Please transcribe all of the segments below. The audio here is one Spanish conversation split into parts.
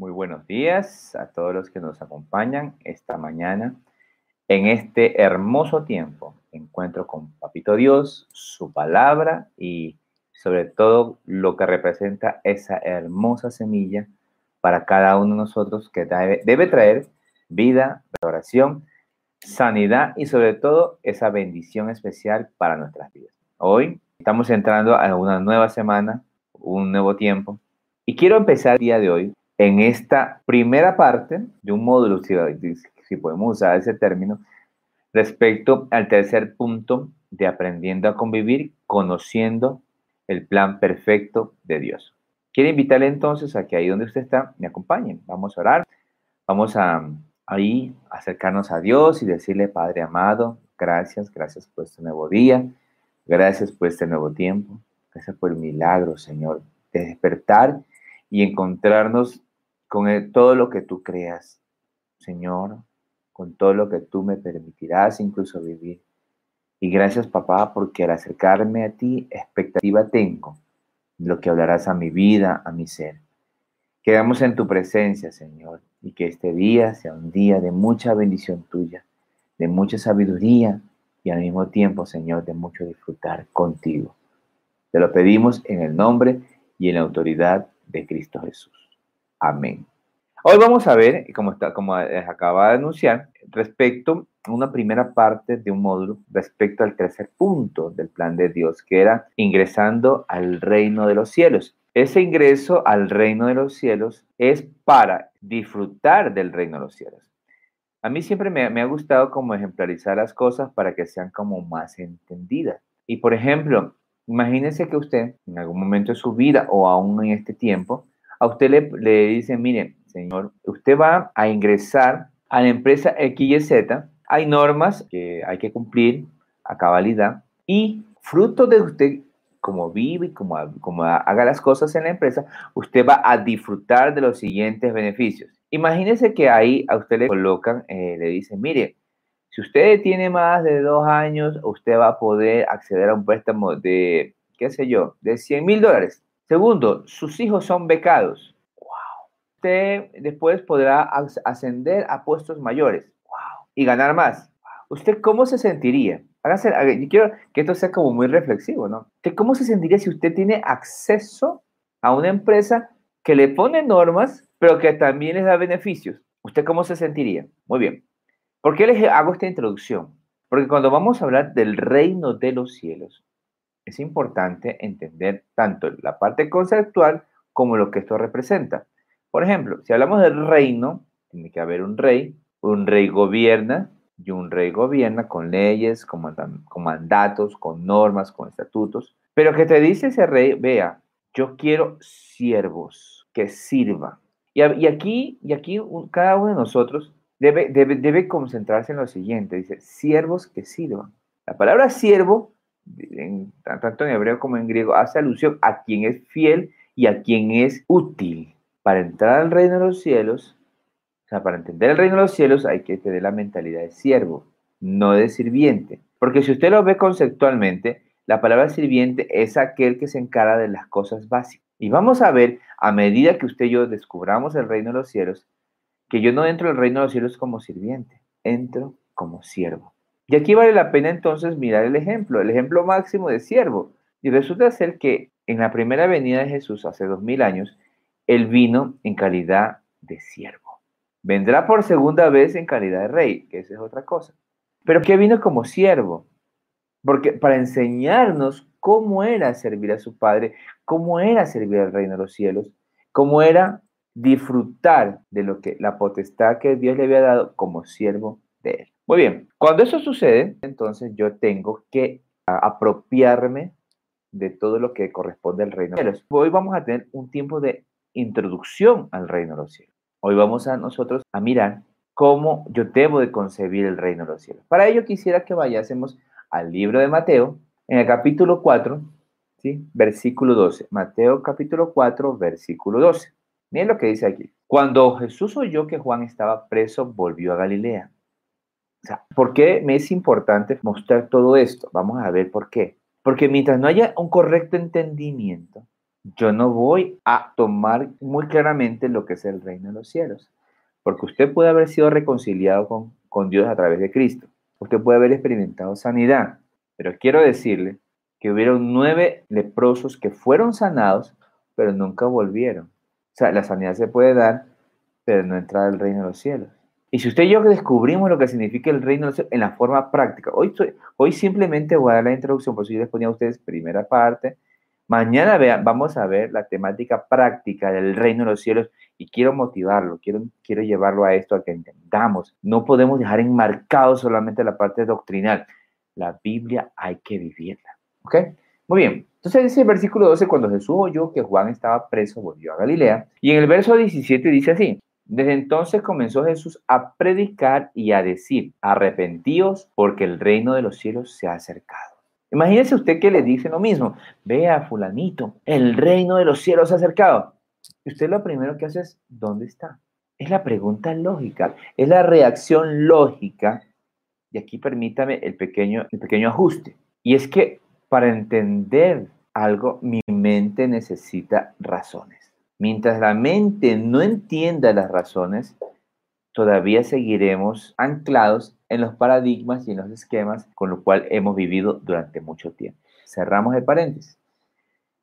Muy buenos días a todos los que nos acompañan esta mañana en este hermoso tiempo. Encuentro con Papito Dios, su palabra y sobre todo lo que representa esa hermosa semilla para cada uno de nosotros que debe, traer vida, oración, sanidad y sobre todo esa bendición especial para nuestras vidas. Hoy estamos entrando a una nueva semana, un nuevo tiempo y quiero empezar el día de hoy en esta primera parte de un módulo, si, podemos usar ese término, respecto al tercer punto de aprendiendo a convivir, conociendo el plan perfecto de Dios. Quiero invitarle entonces a que ahí donde usted está me acompañen. Vamos a orar. Vamos a ahí acercarnos a Dios y decirle, Padre amado, gracias, gracias por este nuevo día, gracias por este nuevo tiempo, gracias por el milagro, Señor, de despertar y encontrarnos con todo lo que tú creas, Señor, con todo lo que tú me permitirás incluso vivir. Y gracias, papá, porque al acercarme a ti, expectativa tengo lo que hablarás a mi vida, a mi ser. Quedamos en tu presencia, Señor, y que este día sea un día de mucha bendición tuya, de mucha sabiduría y al mismo tiempo, Señor, de mucho disfrutar contigo. Te lo pedimos en el nombre y en la autoridad de Cristo Jesús. Amén. Hoy vamos a ver, como, está, como acaba de anunciar, respecto a una primera parte de un módulo respecto al tercer punto del plan de Dios, que era ingresando al reino de los cielos. Ese ingreso al reino de los cielos es para disfrutar del reino de los cielos. A mí siempre me, ha gustado como ejemplarizar las cosas para que sean como más entendidas. Y por ejemplo, imagínense que usted en algún momento de su vida o aún en este tiempo a usted le, le dicen, mire, señor, usted va a ingresar a la empresa XYZ, hay normas que hay que cumplir a cabalidad y fruto de usted, como vive y como, haga las cosas en la empresa, usted va a disfrutar de los siguientes beneficios. Imagínese que ahí a usted le colocan, eh, le dicen, mire, si usted tiene más de dos años, usted va a poder acceder a un préstamo de, qué sé yo, de 100 mil dólares. Segundo, sus hijos son becados. Wow. Usted después podrá ascender a puestos mayores. Wow. Y ganar más. ¿Usted cómo se sentiría? Hágase, yo quiero que esto sea como muy reflexivo, ¿no? ¿Cómo se sentiría si usted tiene acceso a una empresa que le pone normas, pero que también les da beneficios? ¿Usted cómo se sentiría? Muy bien. ¿Por qué les hago esta introducción? Porque cuando vamos a hablar del reino de los cielos, es importante entender tanto la parte conceptual como lo que esto representa. Por ejemplo, si hablamos del reino, tiene que haber un rey, un rey gobierna y un rey gobierna con leyes, con, mandatos, con normas, con estatutos. Pero que te dice ese rey, vea, yo quiero siervos que sirvan. Y, aquí, y aquí cada uno de nosotros debe, concentrarse en lo siguiente, dice, siervos que sirvan. La palabra siervo tanto en hebreo como en griego, hace alusión a quien es fiel y a quien es útil. Para entrar al reino de los cielos, o sea, para entender el reino de los cielos hay que tener la mentalidad de siervo, no de sirviente. Porque si usted lo ve conceptualmente, la palabra sirviente es aquel que se encara de las cosas básicas. Y vamos a ver, a medida que usted y yo descubramos el reino de los cielos, que yo no entro al reino de los cielos como sirviente, entro como siervo. Y aquí vale la pena entonces mirar el ejemplo, el ejemplo máximo de siervo. Y resulta ser que en la primera venida de Jesús hace dos mil años, él vino en calidad de siervo. Vendrá por segunda vez en calidad de rey, que esa es otra cosa. Pero ¿qué vino como siervo? Porque para enseñarnos cómo era servir a su Padre, cómo era servir al reino de los cielos, cómo era disfrutar de lo que la potestad que Dios le había dado como siervo de él. Muy bien, cuando eso sucede, entonces yo tengo que apropiarme de todo lo que corresponde al reino de los cielos. Hoy vamos a tener un tiempo de introducción al reino de los cielos. Hoy vamos a nosotros a mirar cómo yo debo de concebir el reino de los cielos. Para ello quisiera que vayásemos al libro de Mateo, en el capítulo 4, ¿sí? versículo 12. Mateo capítulo 4, versículo 12. Miren lo que dice aquí. Cuando Jesús oyó que Juan estaba preso, volvió a Galilea ¿por qué me es importante mostrar todo esto? Vamos a ver por qué. Porque mientras no haya un correcto entendimiento yo no voy a tomar muy claramente lo que es el reino de los cielos. Porque usted puede haber sido reconciliado con, con Dios a través de Cristo. Usted puede haber experimentado sanidad. Pero quiero decirle que hubieron nueve leprosos que fueron sanados, pero nunca volvieron. O sea, la sanidad se puede dar, pero no entrar al reino de los cielos. Y si usted y yo descubrimos lo que significa el reino en la forma práctica, hoy, hoy simplemente voy a dar la introducción, por si yo les ponía a ustedes primera parte, Mañana vean, vamos a ver la temática práctica del reino de los cielos y quiero motivarlo, quiero, quiero llevarlo a esto, a que entendamos. No podemos dejar enmarcado solamente la parte doctrinal. La Biblia hay que vivirla. ¿Ok? Muy bien. Entonces dice el versículo 12, cuando Jesús oyó que Juan estaba preso, volvió a Galilea. Y en el verso 17 dice así, desde entonces comenzó Jesús a predicar y a decir, arrepentíos porque el reino de los cielos se ha acercado. Imagínese usted que le dice lo mismo. Vea, fulanito, el reino de los cielos ha acercado. Y usted lo primero que hace es, ¿dónde está? Es la pregunta lógica, es la reacción lógica. Y aquí permítame el pequeño, el pequeño ajuste. Y es que para entender algo, mi mente necesita razones. Mientras la mente no entienda las razones, todavía seguiremos anclados en los paradigmas y en los esquemas con los cuales hemos vivido durante mucho tiempo. Cerramos el paréntesis.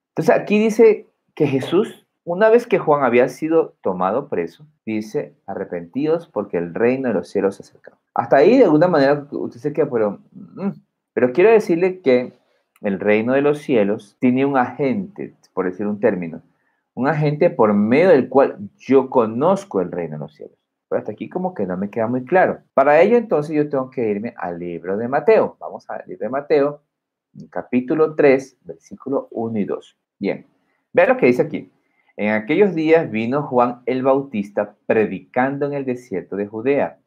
Entonces aquí dice que Jesús, una vez que Juan había sido tomado preso, dice, arrepentidos porque el reino de los cielos se acerca. Hasta ahí de alguna manera usted se queda, pero, mm, pero quiero decirle que el reino de los cielos tiene un agente, por decir un término, un agente por medio del cual yo conozco el reino de los cielos. Pero hasta aquí como que no me queda muy claro. Para ello entonces yo tengo que irme al libro de Mateo. Vamos al libro de Mateo, capítulo 3, versículo 1 y 2. Bien, vean lo que dice aquí. En aquellos días vino Juan el Bautista predicando en el desierto de Judea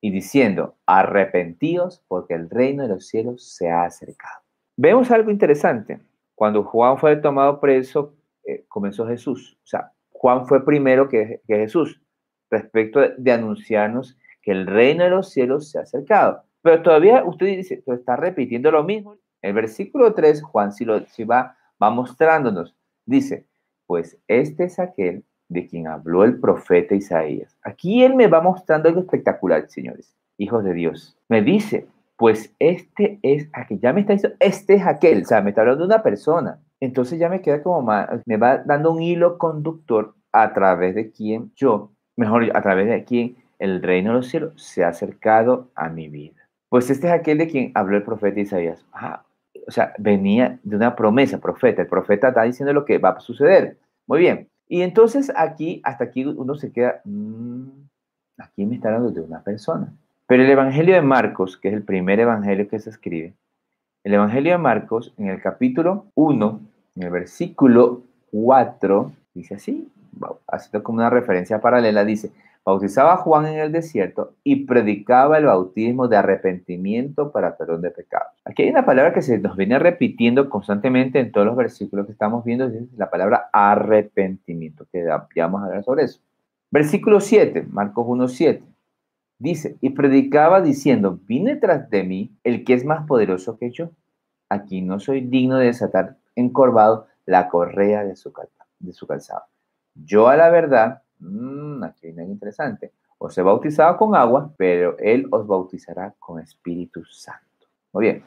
y diciendo, arrepentíos porque el reino de los cielos se ha acercado. Vemos algo interesante. Cuando Juan fue tomado preso, eh, comenzó Jesús. O sea, Juan fue primero que, Jesús respecto de anunciarnos que el reino de los cielos se ha acercado. Pero todavía usted dice, está repitiendo lo mismo. El versículo 3, Juan si, lo, si va, va mostrándonos, dice, pues este es aquel de quien habló el profeta Isaías. Aquí él me va mostrando algo espectacular, señores, hijos de Dios. Me dice, pues este es aquel, ya me está diciendo, este es aquel, o sea, me está hablando de una persona. Entonces ya me queda como, más, me va dando un hilo conductor a través de quien yo mejor a través de quien el reino de los cielos se ha acercado a mi vida. Pues este es aquel de quien habló el profeta Isaías. Ah, o sea, venía de una promesa, profeta. El profeta está diciendo lo que va a suceder. Muy bien. Y entonces aquí, hasta aquí uno se queda, mm, aquí me está hablando de una persona. Pero el Evangelio de Marcos, que es el primer Evangelio que se escribe, el Evangelio de Marcos, en el capítulo 1, en el versículo 4, dice así, haciendo como una referencia paralela, dice, bautizaba a Juan en el desierto y predicaba el bautismo de arrepentimiento para perdón de pecados. Aquí hay una palabra que se nos viene repitiendo constantemente en todos los versículos que estamos viendo, es la palabra arrepentimiento, que ya vamos a hablar sobre eso. Versículo 7, Marcos 1, 7. Dice, y predicaba diciendo, vine tras de mí el que es más poderoso que yo. Aquí no soy digno de desatar encorvado la correa de su, calzado. Yo a la verdad, mmm, aquí algo interesante, os he bautizado con agua, pero Él os bautizará con Espíritu Santo. Muy bien,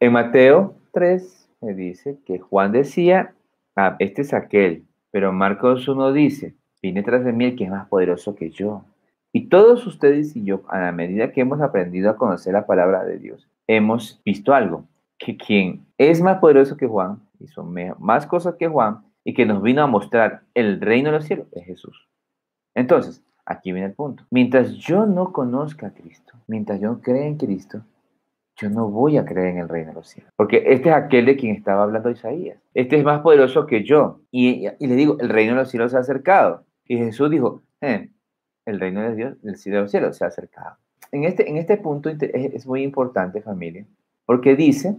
en Mateo 3 me dice que Juan decía, ah, este es aquel, pero Marcos 1 dice, vine tras de mí el que es más poderoso que yo. Y todos ustedes y yo, a la medida que hemos aprendido a conocer la palabra de Dios, hemos visto algo, que quien es más poderoso que Juan, hizo más cosas que Juan, y que nos vino a mostrar el reino de los cielos es Jesús. Entonces, aquí viene el punto. Mientras yo no conozca a Cristo, mientras yo no en Cristo, yo no voy a creer en el reino de los cielos. Porque este es aquel de quien estaba hablando Isaías. Este es más poderoso que yo. Y, le digo, el reino de los cielos se ha acercado. Y Jesús dijo, eh, el reino de Dios, el cielo de se ha acercado. En este, en este punto es, muy importante, familia, porque dice,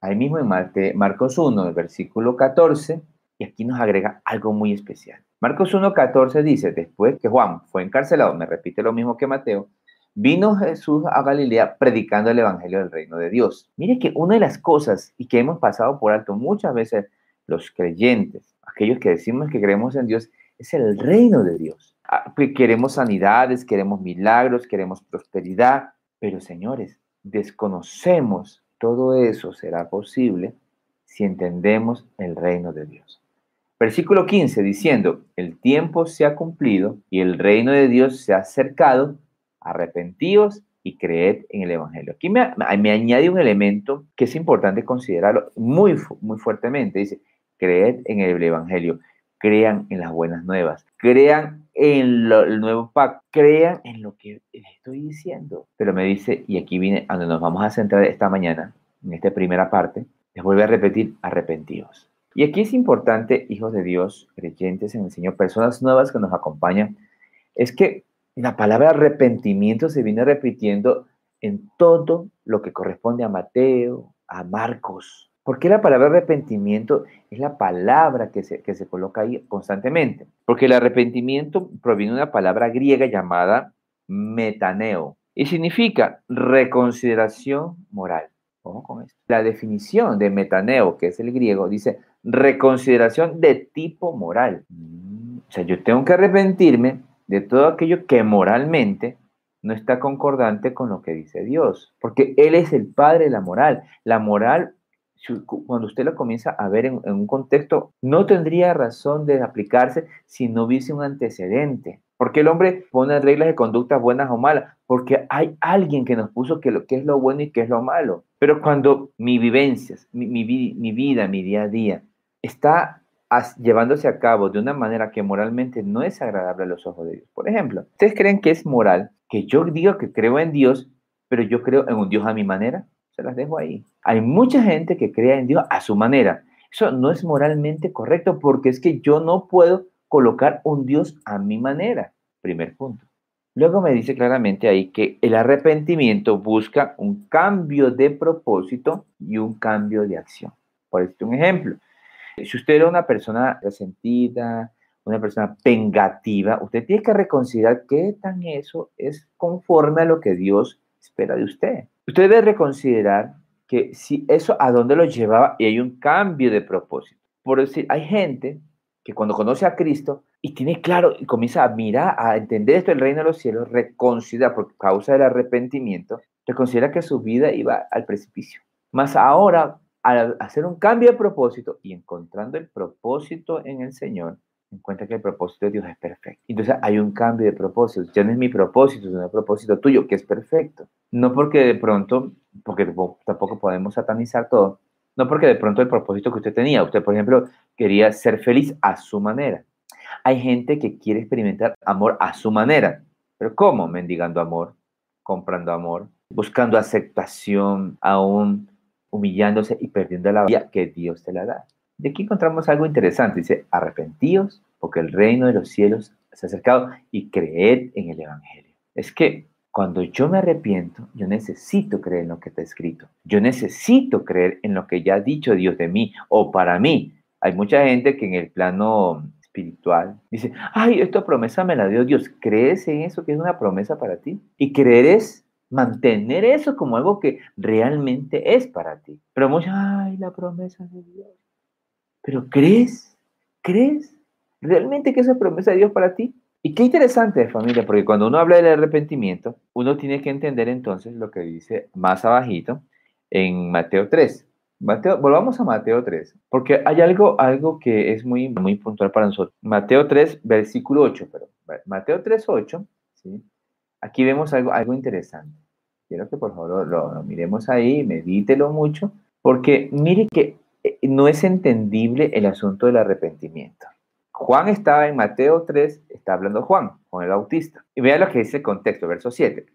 ahí mismo en Marcos 1, el versículo 14, y aquí nos agrega algo muy especial. Marcos 1.14 dice, después que Juan fue encarcelado, me repite lo mismo que Mateo, vino Jesús a Galilea predicando el Evangelio del reino de Dios. Mire que una de las cosas y que hemos pasado por alto muchas veces los creyentes, aquellos que decimos que creemos en Dios, es el reino de Dios. Ah, queremos sanidades, queremos milagros, queremos prosperidad, pero señores, desconocemos todo eso será posible si entendemos el reino de Dios. Versículo 15 diciendo, el tiempo se ha cumplido y el reino de Dios se ha acercado, arrepentíos y creed en el Evangelio. Aquí me, me, añade un elemento que es importante considerarlo muy, muy fuertemente. Dice, creed en el Evangelio, crean en las buenas nuevas, crean en el nuevo pacto, crean en lo que estoy diciendo. Pero me dice, y aquí viene a donde nos vamos a centrar esta mañana, en esta primera parte, les vuelve a repetir, arrepentidos. Y aquí es importante, hijos de Dios, creyentes en el Señor, personas nuevas que nos acompañan, es que la palabra arrepentimiento se viene repitiendo en todo lo que corresponde a Mateo, a Marcos. ¿Por qué la palabra arrepentimiento es la palabra que se, que se coloca ahí constantemente? Porque el arrepentimiento proviene de una palabra griega llamada metaneo y significa reconsideración moral. Ojo con esto. La definición de metaneo, que es el griego, dice reconsideración de tipo moral. Mm, o sea, yo tengo que arrepentirme de todo aquello que moralmente no está concordante con lo que dice Dios, porque Él es el Padre de la moral. La moral, cuando usted la comienza a ver en, un contexto, no tendría razón de aplicarse si no hubiese un antecedente. ¿Por qué el hombre pone reglas de conducta buenas o malas? Porque hay alguien que nos puso que lo que es lo bueno y qué es lo malo. Pero cuando mi vivencias, mi, mi vida, mi día a día, está llevándose a cabo de una manera que moralmente no es agradable a los ojos de Dios. Por ejemplo, ¿ustedes creen que es moral que yo diga que creo en Dios, pero yo creo en un Dios a mi manera? Se las dejo ahí. Hay mucha gente que crea en Dios a su manera. Eso no es moralmente correcto porque es que yo no puedo colocar un Dios a mi manera. Primer punto. Luego me dice claramente ahí que el arrepentimiento busca un cambio de propósito y un cambio de acción. Por este un ejemplo. Si usted era una persona resentida, una persona vengativa, usted tiene que reconsiderar qué tan eso es conforme a lo que Dios espera de usted. Usted debe reconsiderar que si eso a dónde lo llevaba y hay un cambio de propósito. Por decir, hay gente que cuando conoce a Cristo y tiene claro y comienza a mirar, a entender esto del reino de los cielos, reconsidera por causa del arrepentimiento, reconsidera que su vida iba al precipicio. Más ahora al hacer un cambio de propósito y encontrando el propósito en el Señor, encuentra que el propósito de Dios es perfecto. Entonces hay un cambio de propósito. Ya no es mi propósito, es un propósito tuyo, que es perfecto. No porque de pronto, porque tampoco podemos satanizar todo, no porque de pronto el propósito que usted tenía, usted por ejemplo quería ser feliz a su manera. Hay gente que quiere experimentar amor a su manera. ¿Pero cómo? Mendigando amor, comprando amor, buscando aceptación aún humillándose y perdiendo la vida que Dios te la da. De aquí encontramos algo interesante. Dice, arrepentíos porque el reino de los cielos se ha acercado y creed en el Evangelio. Es que cuando yo me arrepiento, yo necesito creer en lo que está escrito. Yo necesito creer en lo que ya ha dicho Dios de mí o para mí. Hay mucha gente que en el plano espiritual dice, ay, esta promesa me la dio Dios. ¿Crees en eso que es una promesa para ti? Y creer es mantener eso como algo que realmente es para ti. Pero muchos, ay, la promesa de Dios. Pero ¿crees? ¿Crees realmente que esa es promesa de Dios para ti? Y qué interesante, familia, porque cuando uno habla del arrepentimiento, uno tiene que entender entonces lo que dice más abajito en Mateo 3. Mateo, volvamos a Mateo 3, porque hay algo, algo que es muy, muy puntual para nosotros. Mateo 3, versículo 8, pero Mateo 3, 8, ¿sí? aquí vemos algo, algo interesante. Quiero que por favor lo, miremos ahí, medítelo mucho, porque mire que no es entendible el asunto del arrepentimiento. Juan estaba en Mateo 3, está hablando Juan, Juan el Bautista. Y vea lo que dice el contexto, verso 7.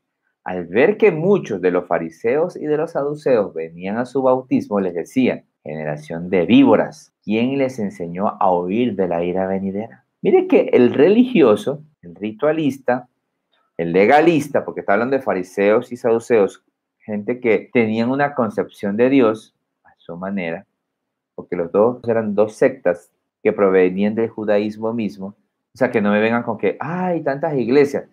Al ver que muchos de los fariseos y de los saduceos venían a su bautismo, les decían, generación de víboras, ¿quién les enseñó a oír de la ira venidera? Mire que el religioso, el ritualista, el legalista, porque está hablando de fariseos y saduceos, gente que tenían una concepción de Dios a su manera, porque los dos eran dos sectas que provenían del judaísmo mismo. O sea, que no me vengan con que hay tantas iglesias.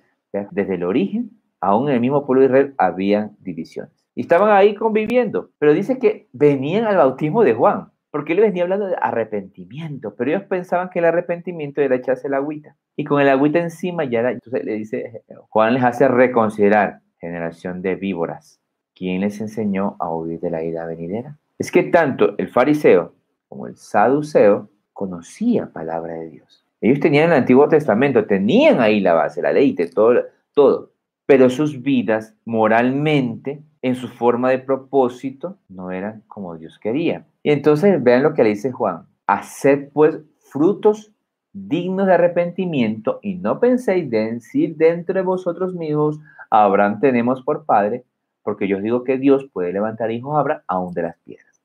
Desde el origen, aún en el mismo pueblo de Israel, había divisiones. Y estaban ahí conviviendo. Pero dice que venían al bautismo de Juan. Porque él venía hablando de arrepentimiento, pero ellos pensaban que el arrepentimiento era echarse la agüita. Y con el agüita encima ya era, entonces le dice, Juan les hace reconsiderar, generación de víboras, ¿quién les enseñó a huir de la ira venidera? Es que tanto el fariseo como el saduceo conocía palabra de Dios. Ellos tenían el Antiguo Testamento, tenían ahí la base, la ley, todo, todo, pero sus vidas moralmente, en su forma de propósito, no eran como Dios quería. Y entonces vean lo que le dice Juan, haced pues frutos dignos de arrepentimiento y no penséis de decir dentro de vosotros mismos, Abraham tenemos por padre, porque yo os digo que Dios puede levantar hijos a Abraham aún de las piedras.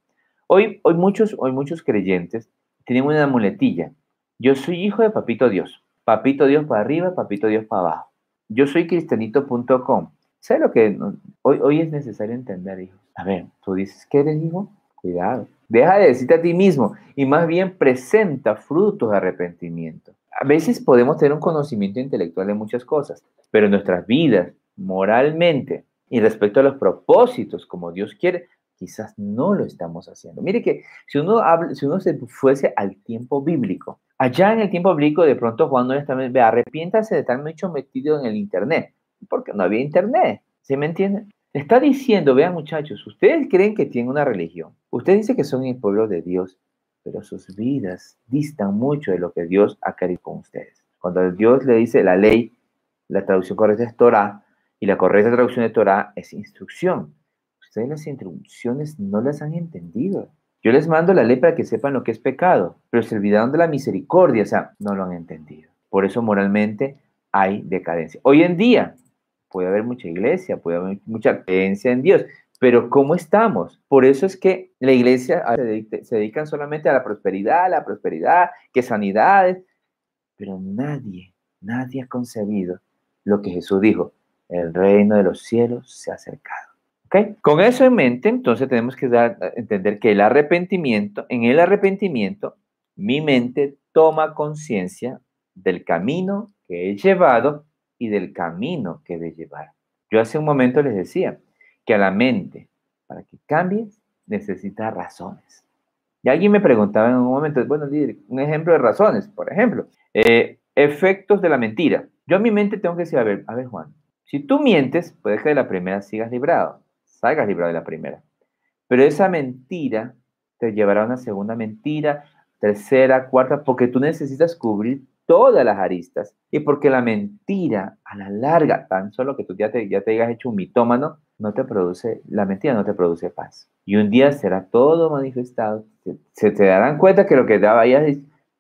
Hoy, hoy, muchos, hoy muchos creyentes tienen una muletilla. Yo soy hijo de Papito Dios. Papito Dios para arriba, Papito Dios para abajo. Yo soy cristianito.com. ¿Sabes lo que hoy, hoy es necesario entender, hijo? A ver, tú dices que eres hijo, cuidado. Deja de decirte a ti mismo y más bien presenta frutos de arrepentimiento. A veces podemos tener un conocimiento intelectual de muchas cosas, pero en nuestras vidas, moralmente y respecto a los propósitos como Dios quiere, quizás no lo estamos haciendo. Mire que si uno, se fuese al tiempo bíblico, allá en el tiempo bíblico de pronto Juan no está, ve, arrepiéntase de estar mucho metido en el internet, porque no había internet, ¿se me entiende? Está diciendo, vean muchachos, ustedes creen que tienen una religión, ustedes dicen que son el pueblo de Dios, pero sus vidas distan mucho de lo que Dios ha querido con ustedes. Cuando Dios le dice la ley, la traducción correcta es Torah, y la correcta traducción de Torah es instrucción. Ustedes las instrucciones no las han entendido. Yo les mando la ley para que sepan lo que es pecado, pero se olvidaron de la misericordia, o sea, no lo han entendido. Por eso moralmente hay decadencia. Hoy en día puede haber mucha iglesia, puede haber mucha creencia en Dios, pero ¿cómo estamos? Por eso es que la iglesia se, dedica, se dedican solamente a la prosperidad, a la prosperidad, que sanidades, pero nadie, nadie ha concebido lo que Jesús dijo el reino de los cielos se ha acercado. ¿Okay? Con eso en mente, entonces tenemos que dar, entender que el arrepentimiento, en el arrepentimiento, mi mente toma conciencia del camino que he llevado y del camino que he de llevar. Yo hace un momento les decía que a la mente, para que cambie, necesita razones. Y alguien me preguntaba en un momento, bueno, un ejemplo de razones, por ejemplo, eh, efectos de la mentira. Yo a mi mente tengo que decir, a ver, a ver, Juan, si tú mientes, puede que de la primera sigas librado, salgas librado de la primera. Pero esa mentira te llevará a una segunda mentira, tercera, cuarta, porque tú necesitas cubrir todas las aristas y porque la mentira a la larga, tan solo que tú ya te, ya te hayas hecho un mitómano, no te produce, la mentira no te produce paz. Y un día será todo manifestado, se, te darán cuenta que lo que daba ya...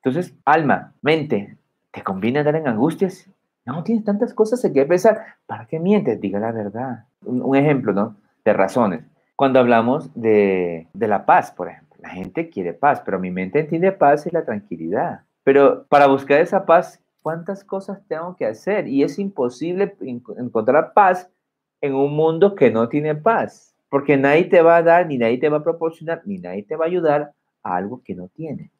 Entonces, alma, mente, ¿te conviene andar en angustias? No, tienes tantas cosas que pensar. ¿Para qué mientes? Diga la verdad. Un, ejemplo, ¿no? De razones. Cuando hablamos de, de la paz, por ejemplo. La gente quiere paz, pero mi mente entiende paz y la tranquilidad. Pero para buscar esa paz, ¿cuántas cosas tengo que hacer? Y es imposible encontrar paz en un mundo que no tiene paz. Porque nadie te va a dar, ni nadie te va a proporcionar, ni nadie te va a ayudar a algo que no tiene.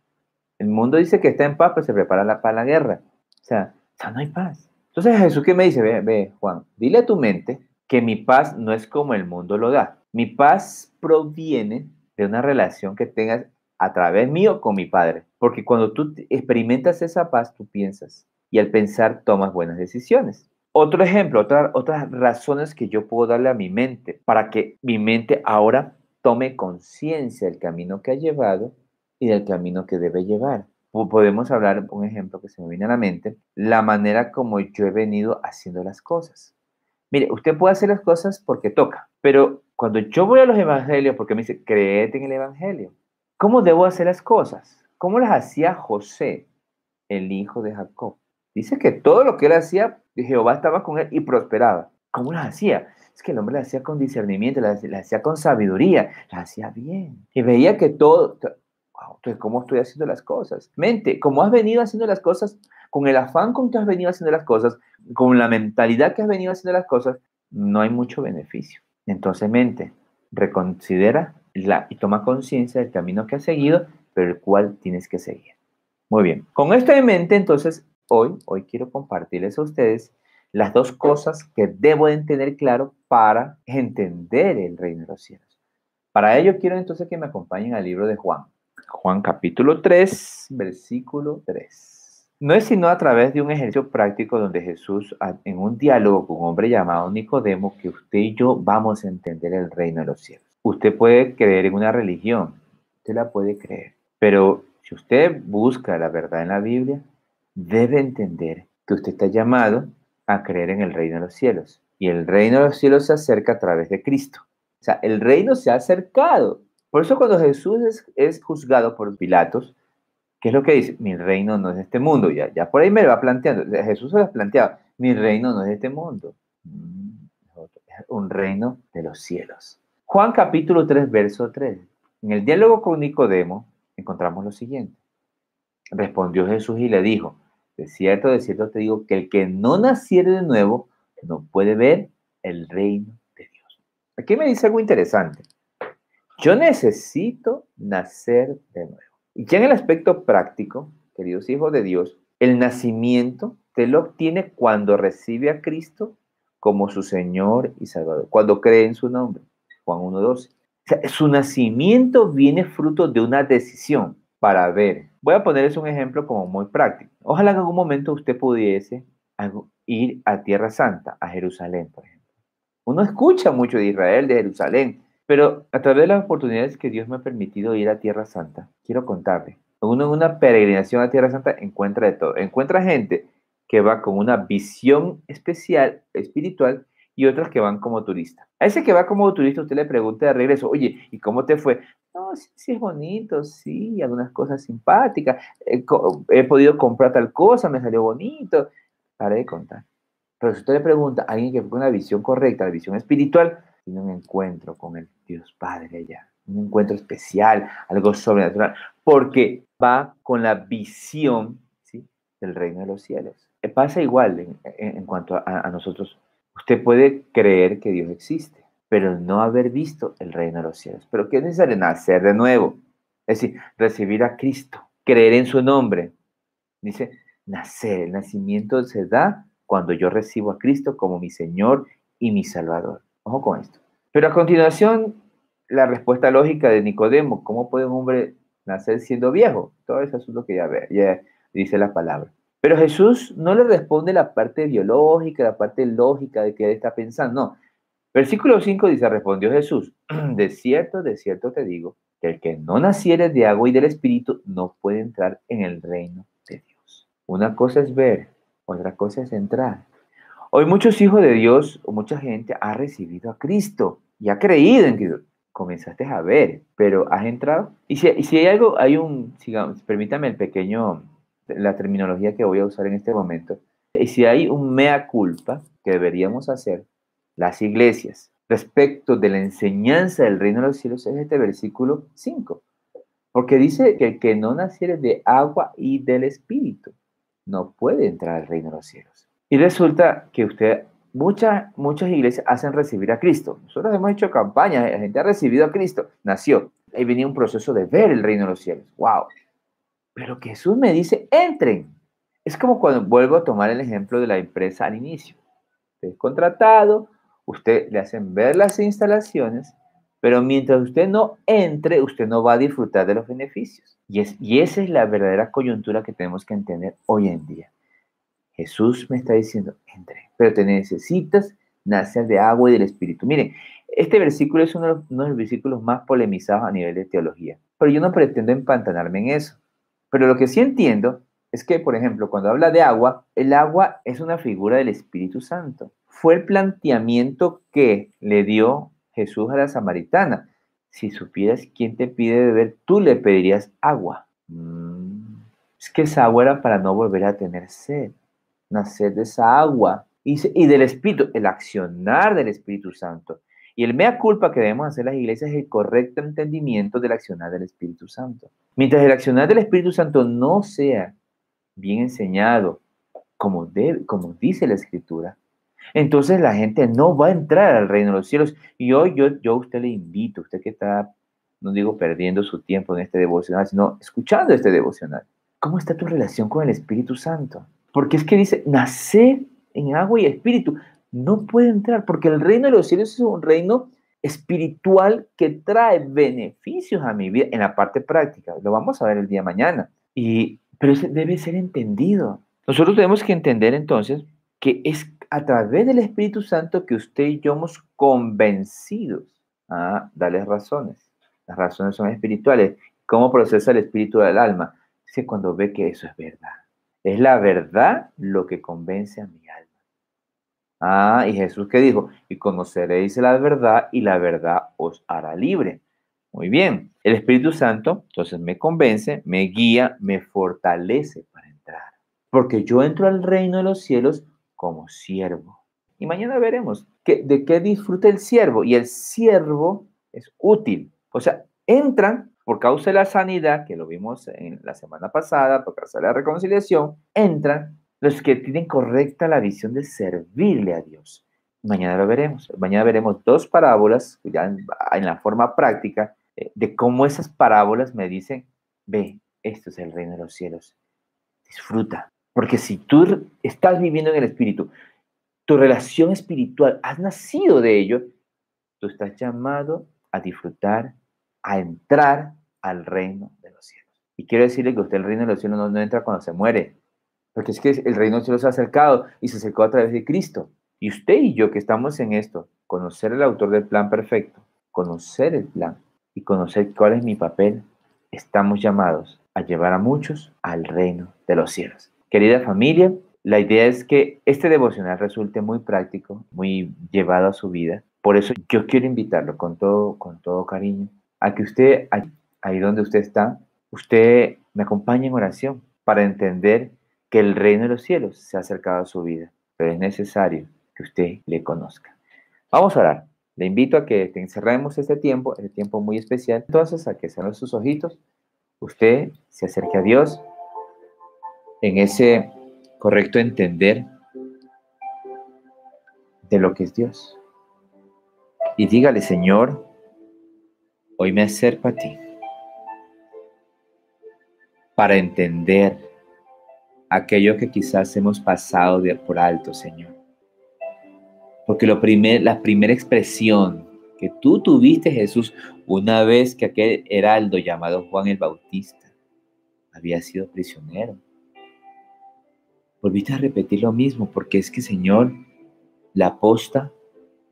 El mundo dice que está en paz, pero se prepara para la guerra. O sea, no hay paz. Entonces Jesús que me dice, ve, ve, Juan, dile a tu mente que mi paz no es como el mundo lo da. Mi paz proviene de una relación que tengas a través mío con mi Padre. Porque cuando tú experimentas esa paz, tú piensas y al pensar tomas buenas decisiones. Otro ejemplo, otra, otras razones que yo puedo darle a mi mente para que mi mente ahora tome conciencia del camino que ha llevado y del camino que debe llevar podemos hablar, un ejemplo que se me viene a la mente, la manera como yo he venido haciendo las cosas. Mire, usted puede hacer las cosas porque toca, pero cuando yo voy a los evangelios, porque me dice, créete en el evangelio, ¿cómo debo hacer las cosas? ¿Cómo las hacía José, el hijo de Jacob? Dice que todo lo que él hacía, Jehová estaba con él y prosperaba. ¿Cómo las hacía? Es que el hombre las hacía con discernimiento, las, hacía con sabiduría, las hacía bien. Y veía que todo, entonces, ¿cómo estoy haciendo las cosas? Mente, ¿cómo has venido haciendo las cosas, con el afán con que has venido haciendo las cosas, con la mentalidad que has venido haciendo las cosas, no hay mucho beneficio. Entonces, mente, reconsidera la, y toma conciencia del camino que has seguido, pero el cual tienes que seguir. Muy bien. Con esto en mente, entonces, hoy, hoy quiero compartirles a ustedes las dos cosas que debo tener claro para entender el reino de los cielos. Para ello quiero entonces que me acompañen al libro de Juan Juan capítulo 3, versículo 3. No es sino a través de un ejercicio práctico donde Jesús, en un diálogo con un hombre llamado Nicodemo, que usted y yo vamos a entender el reino de los cielos. Usted puede creer en una religión, usted la puede creer, pero si usted busca la verdad en la Biblia, debe entender que usted está llamado a creer en el reino de los cielos. Y el reino de los cielos se acerca a través de Cristo. O sea, el reino se ha acercado. Por eso cuando Jesús es, juzgado por Pilatos, ¿qué es lo que dice? Mi reino no es este mundo. Ya, ya por ahí me lo va planteando. Jesús se lo ha planteado. Mi reino no es este mundo. Mm, es un reino de los cielos. Juan capítulo 3, verso 3. En el diálogo con Nicodemo encontramos lo siguiente. Respondió Jesús y le dijo, de cierto, de cierto te digo que el que no naciere de nuevo no puede ver el reino de Dios. Aquí me dice algo interesante. Yo necesito nacer de nuevo. Y ya en el aspecto práctico, queridos hijos de Dios, el nacimiento te lo obtiene cuando recibe a Cristo como su Señor y Salvador, cuando cree en su nombre. Juan 1.12. su nacimiento viene fruto de una decisión para ver. Voy a ponerles un ejemplo como muy práctico. Ojalá en algún momento usted pudiese ir a Tierra Santa, a Jerusalén, por ejemplo. Uno escucha mucho de Israel, de Jerusalén, pero a través de las oportunidades que Dios me ha permitido ir a Tierra Santa, quiero contarle. Uno en una peregrinación a Tierra Santa encuentra de todo. Encuentra gente que va con una visión especial, espiritual, y otras que van como turista. A ese que va como turista, usted le pregunta de regreso, oye, ¿y cómo te fue? No, sí, sí es bonito, sí, algunas cosas simpáticas. He, podido comprar tal cosa, me salió bonito. Para de contar. Pero si usted le pregunta a alguien que fue con una visión correcta, la visión espiritual, tiene un encuentro con el Dios Padre allá, un encuentro especial, algo sobrenatural, porque va con la visión ¿sí? del reino de los cielos. Pasa igual en, cuanto a, nosotros. Usted puede creer que Dios existe, pero no haber visto el reino de los cielos. Pero ¿qué es necesario? Nacer de nuevo. Es decir, recibir a Cristo, creer en su nombre. Dice, nacer, el nacimiento se da cuando yo recibo a Cristo como mi Señor y mi Salvador. Ojo con esto. Pero a continuación, la respuesta lógica de Nicodemo, ¿cómo puede un hombre nacer siendo viejo? Todo eso es lo que ya dice la palabra. Pero Jesús no le responde la parte biológica, la parte lógica de que él está pensando, no. Versículo 5 dice, respondió Jesús, de cierto, de cierto te digo, que el que no naciere de agua y del Espíritu no puede entrar en el reino de Dios. Una cosa es ver, otra cosa es entrar. Hoy muchos hijos de Dios o mucha gente ha recibido a Cristo y ha creído en que comenzaste a ver, pero has entrado. Y si, si hay algo, hay un, permítame el pequeño, la terminología que voy a usar en este momento. Y si hay un mea culpa que deberíamos hacer, las iglesias, respecto de la enseñanza del reino de los cielos, es este versículo 5. Porque dice que el que no naciere de agua y del espíritu no puede entrar al reino de los cielos. Y resulta que usted, muchas, muchas iglesias hacen recibir a Cristo. Nosotros hemos hecho campañas, la gente ha recibido a Cristo, nació. Ahí venía un proceso de ver el reino de los cielos. ¡Wow! Pero Jesús me dice, entren. Es como cuando vuelvo a tomar el ejemplo de la empresa al inicio. Usted es contratado, usted le hacen ver las instalaciones, pero mientras usted no entre, usted no va a disfrutar de los beneficios. Y, es, y esa es la verdadera coyuntura que tenemos que entender hoy en día. Jesús me está diciendo, entre, pero te necesitas nacer de agua y del Espíritu. Miren, este versículo es uno de, los, versículos más polemizados a nivel de teología, pero yo no pretendo empantanarme en eso. Pero lo que sí entiendo es que, por ejemplo, cuando habla de agua, el agua es una figura del Espíritu Santo. Fue el planteamiento que le dio Jesús a la samaritana. Si supieras quién te pide beber, tú le pedirías agua. Mm, es que esa agua era para no volver a tener sed nacer de esa agua y, del Espíritu, el accionar del Espíritu Santo. Y el mea culpa que debemos hacer las iglesias es el correcto entendimiento del accionar del Espíritu Santo. Mientras el accionar del Espíritu Santo no sea bien enseñado como, debe, como dice la Escritura, entonces la gente no va a entrar al reino de los cielos. Y hoy yo, yo a usted le invito, usted que está, no digo perdiendo su tiempo en este devocional, sino escuchando este devocional. ¿Cómo está tu relación con el Espíritu Santo? Porque es que dice, nacer en agua y espíritu. No puede entrar, porque el reino de los cielos es un reino espiritual que trae beneficios a mi vida en la parte práctica. Lo vamos a ver el día de mañana. Y, pero ese debe ser entendido. Nosotros tenemos que entender entonces que es a través del Espíritu Santo que usted y yo hemos convencidos a darles razones. Las razones son espirituales. ¿Cómo procesa el espíritu del alma? Dice cuando ve que eso es verdad. Es la verdad lo que convence a mi alma. Ah, y Jesús que dijo, y conoceréis la verdad y la verdad os hará libre. Muy bien, el Espíritu Santo entonces me convence, me guía, me fortalece para entrar. Porque yo entro al reino de los cielos como siervo. Y mañana veremos que, de qué disfruta el siervo. Y el siervo es útil. O sea, entran por causa de la sanidad, que lo vimos en la semana pasada, por causa de la reconciliación, entran los que tienen correcta la visión de servirle a Dios. Mañana lo veremos. Mañana veremos dos parábolas, ya en, la forma práctica, eh, de cómo esas parábolas me dicen, ve, esto es el reino de los cielos. Disfruta. Porque si tú estás viviendo en el Espíritu, tu relación espiritual, has nacido de ello, tú estás llamado a disfrutar, a entrar al reino de los cielos. Y quiero decirle que usted el reino de los cielos no, no entra cuando se muere, porque es que el reino de los cielos se ha acercado y se acercó a través de Cristo. Y usted y yo que estamos en esto, conocer el autor del plan perfecto, conocer el plan y conocer cuál es mi papel, estamos llamados a llevar a muchos al reino de los cielos. Querida familia, la idea es que este devocional resulte muy práctico, muy llevado a su vida. Por eso yo quiero invitarlo con todo, con todo cariño a que usted, ahí donde usted está, usted me acompañe en oración para entender que el reino de los cielos se ha acercado a su vida, pero es necesario que usted le conozca. Vamos a orar. Le invito a que encerremos este tiempo, este tiempo muy especial. Entonces, a que sean sus ojitos, usted se acerque a Dios en ese correcto entender de lo que es Dios. Y dígale, Señor, hoy me acerco a ti para entender aquello que quizás hemos pasado de, por alto, Señor. Porque lo primer, la primera expresión que tú tuviste, Jesús, una vez que aquel heraldo llamado Juan el Bautista había sido prisionero volviste a repetir lo mismo, porque es que, Señor, la aposta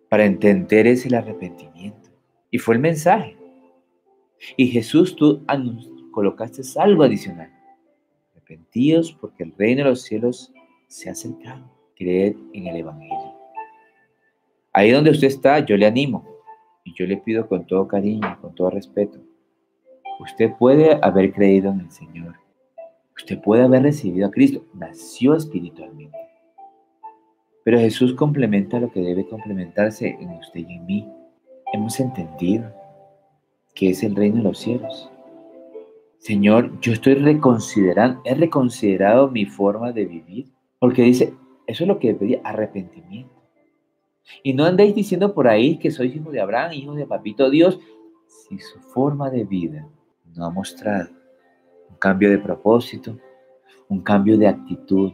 para entender es el arrepentimiento. Y fue el mensaje. Y Jesús, tú colocaste algo adicional. Arrepentidos porque el reino de los cielos se ha acercado. Creed en el Evangelio. Ahí donde usted está, yo le animo y yo le pido con todo cariño, con todo respeto. Usted puede haber creído en el Señor Usted puede haber recibido a Cristo, nació espiritualmente. Pero Jesús complementa lo que debe complementarse en usted y en mí. Hemos entendido que es el reino de los cielos. Señor, yo estoy reconsiderando, he reconsiderado mi forma de vivir, porque dice, eso es lo que pedía, arrepentimiento. Y no andéis diciendo por ahí que sois hijo de Abraham, hijo de Papito Dios, si su forma de vida no ha mostrado cambio de propósito, un cambio de actitud,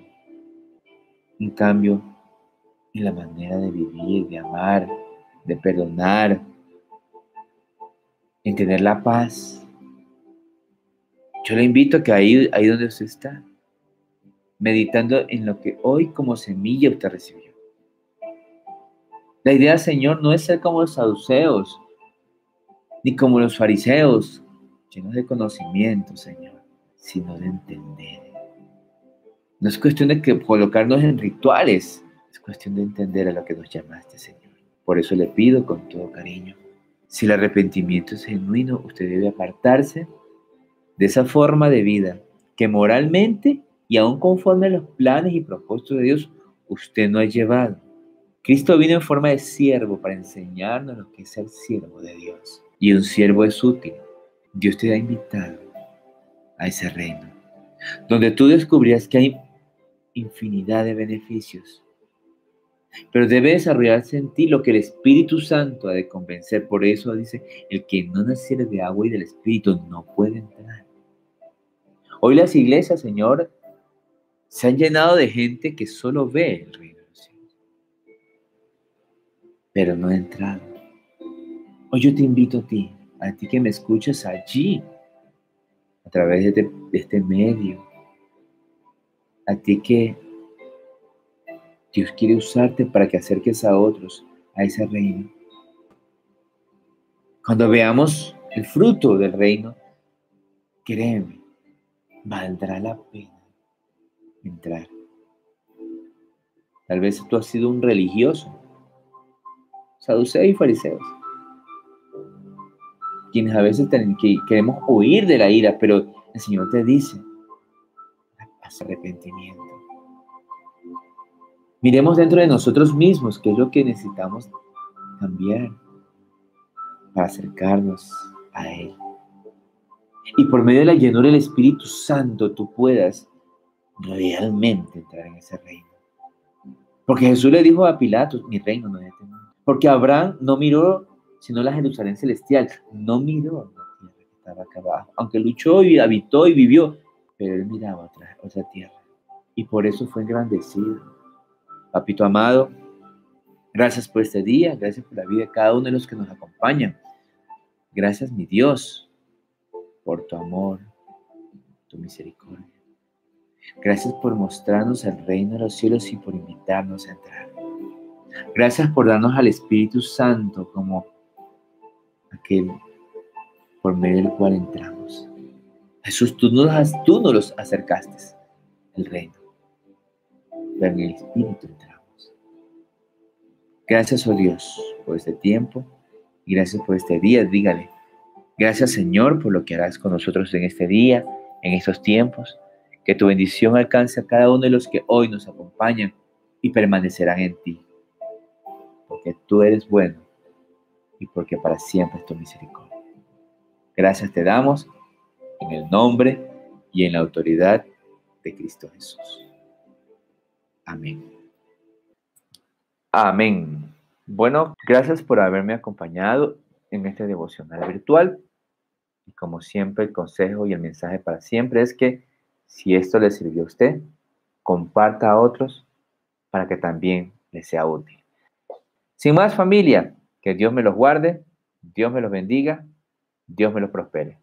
un cambio en la manera de vivir, de amar, de perdonar, en tener la paz. Yo le invito a que ahí, ahí donde usted está, meditando en lo que hoy como semilla usted recibió. La idea, Señor, no es ser como los saduceos, ni como los fariseos, llenos de conocimiento, Señor sino de entender. No es cuestión de que colocarnos en rituales, es cuestión de entender a lo que nos llamaste, Señor. Por eso le pido con todo cariño, si el arrepentimiento es genuino, usted debe apartarse de esa forma de vida que moralmente y aún conforme a los planes y propósitos de Dios, usted no ha llevado. Cristo vino en forma de siervo para enseñarnos lo que es ser siervo de Dios. Y un siervo es útil. Dios te ha invitado a ese reino, donde tú descubrías que hay infinidad de beneficios. Pero debe desarrollarse en ti lo que el Espíritu Santo ha de convencer. Por eso dice, el que no naciere de agua y del Espíritu no puede entrar. Hoy las iglesias, Señor, se han llenado de gente que solo ve el reino pero no ha entrado. Hoy yo te invito a ti, a ti que me escuchas allí, a través de este, de este medio, a ti que Dios quiere usarte para que acerques a otros a ese reino. Cuando veamos el fruto del reino, créeme, valdrá la pena entrar. Tal vez tú has sido un religioso, saduceo y fariseos, quienes a veces queremos huir de la ira, pero el Señor te dice, arrepentimiento. Miremos dentro de nosotros mismos qué es lo que necesitamos cambiar para acercarnos a Él. Y por medio de la llenura del Espíritu Santo tú puedas realmente entrar en ese reino. Porque Jesús le dijo a Pilatos, mi reino no es este mundo. Porque Abraham no miró sino la Jerusalén celestial, no miró la tierra que estaba acá abajo, aunque luchó y habitó y vivió, pero él miraba otra, otra tierra. Y por eso fue engrandecido Papito amado, gracias por este día, gracias por la vida de cada uno de los que nos acompañan. Gracias, mi Dios, por tu amor, tu misericordia. Gracias por mostrarnos el reino de los cielos y por invitarnos a entrar. Gracias por darnos al Espíritu Santo como aquel por medio del cual entramos. Jesús, tú nos, tú nos los acercaste, el reino en el Espíritu entramos. Gracias, oh Dios, por este tiempo y gracias por este día. Dígale, gracias Señor por lo que harás con nosotros en este día, en estos tiempos. Que tu bendición alcance a cada uno de los que hoy nos acompañan y permanecerán en ti. Porque tú eres bueno y porque para siempre es tu misericordia. Gracias te damos en el nombre y en la autoridad de Cristo Jesús. Amén. Amén. Bueno, gracias por haberme acompañado en este devocional virtual. Y como siempre, el consejo y el mensaje para siempre es que si esto le sirvió a usted, comparta a otros para que también le sea útil. Sin más familia, que Dios me los guarde, Dios me los bendiga, Dios me los prospere.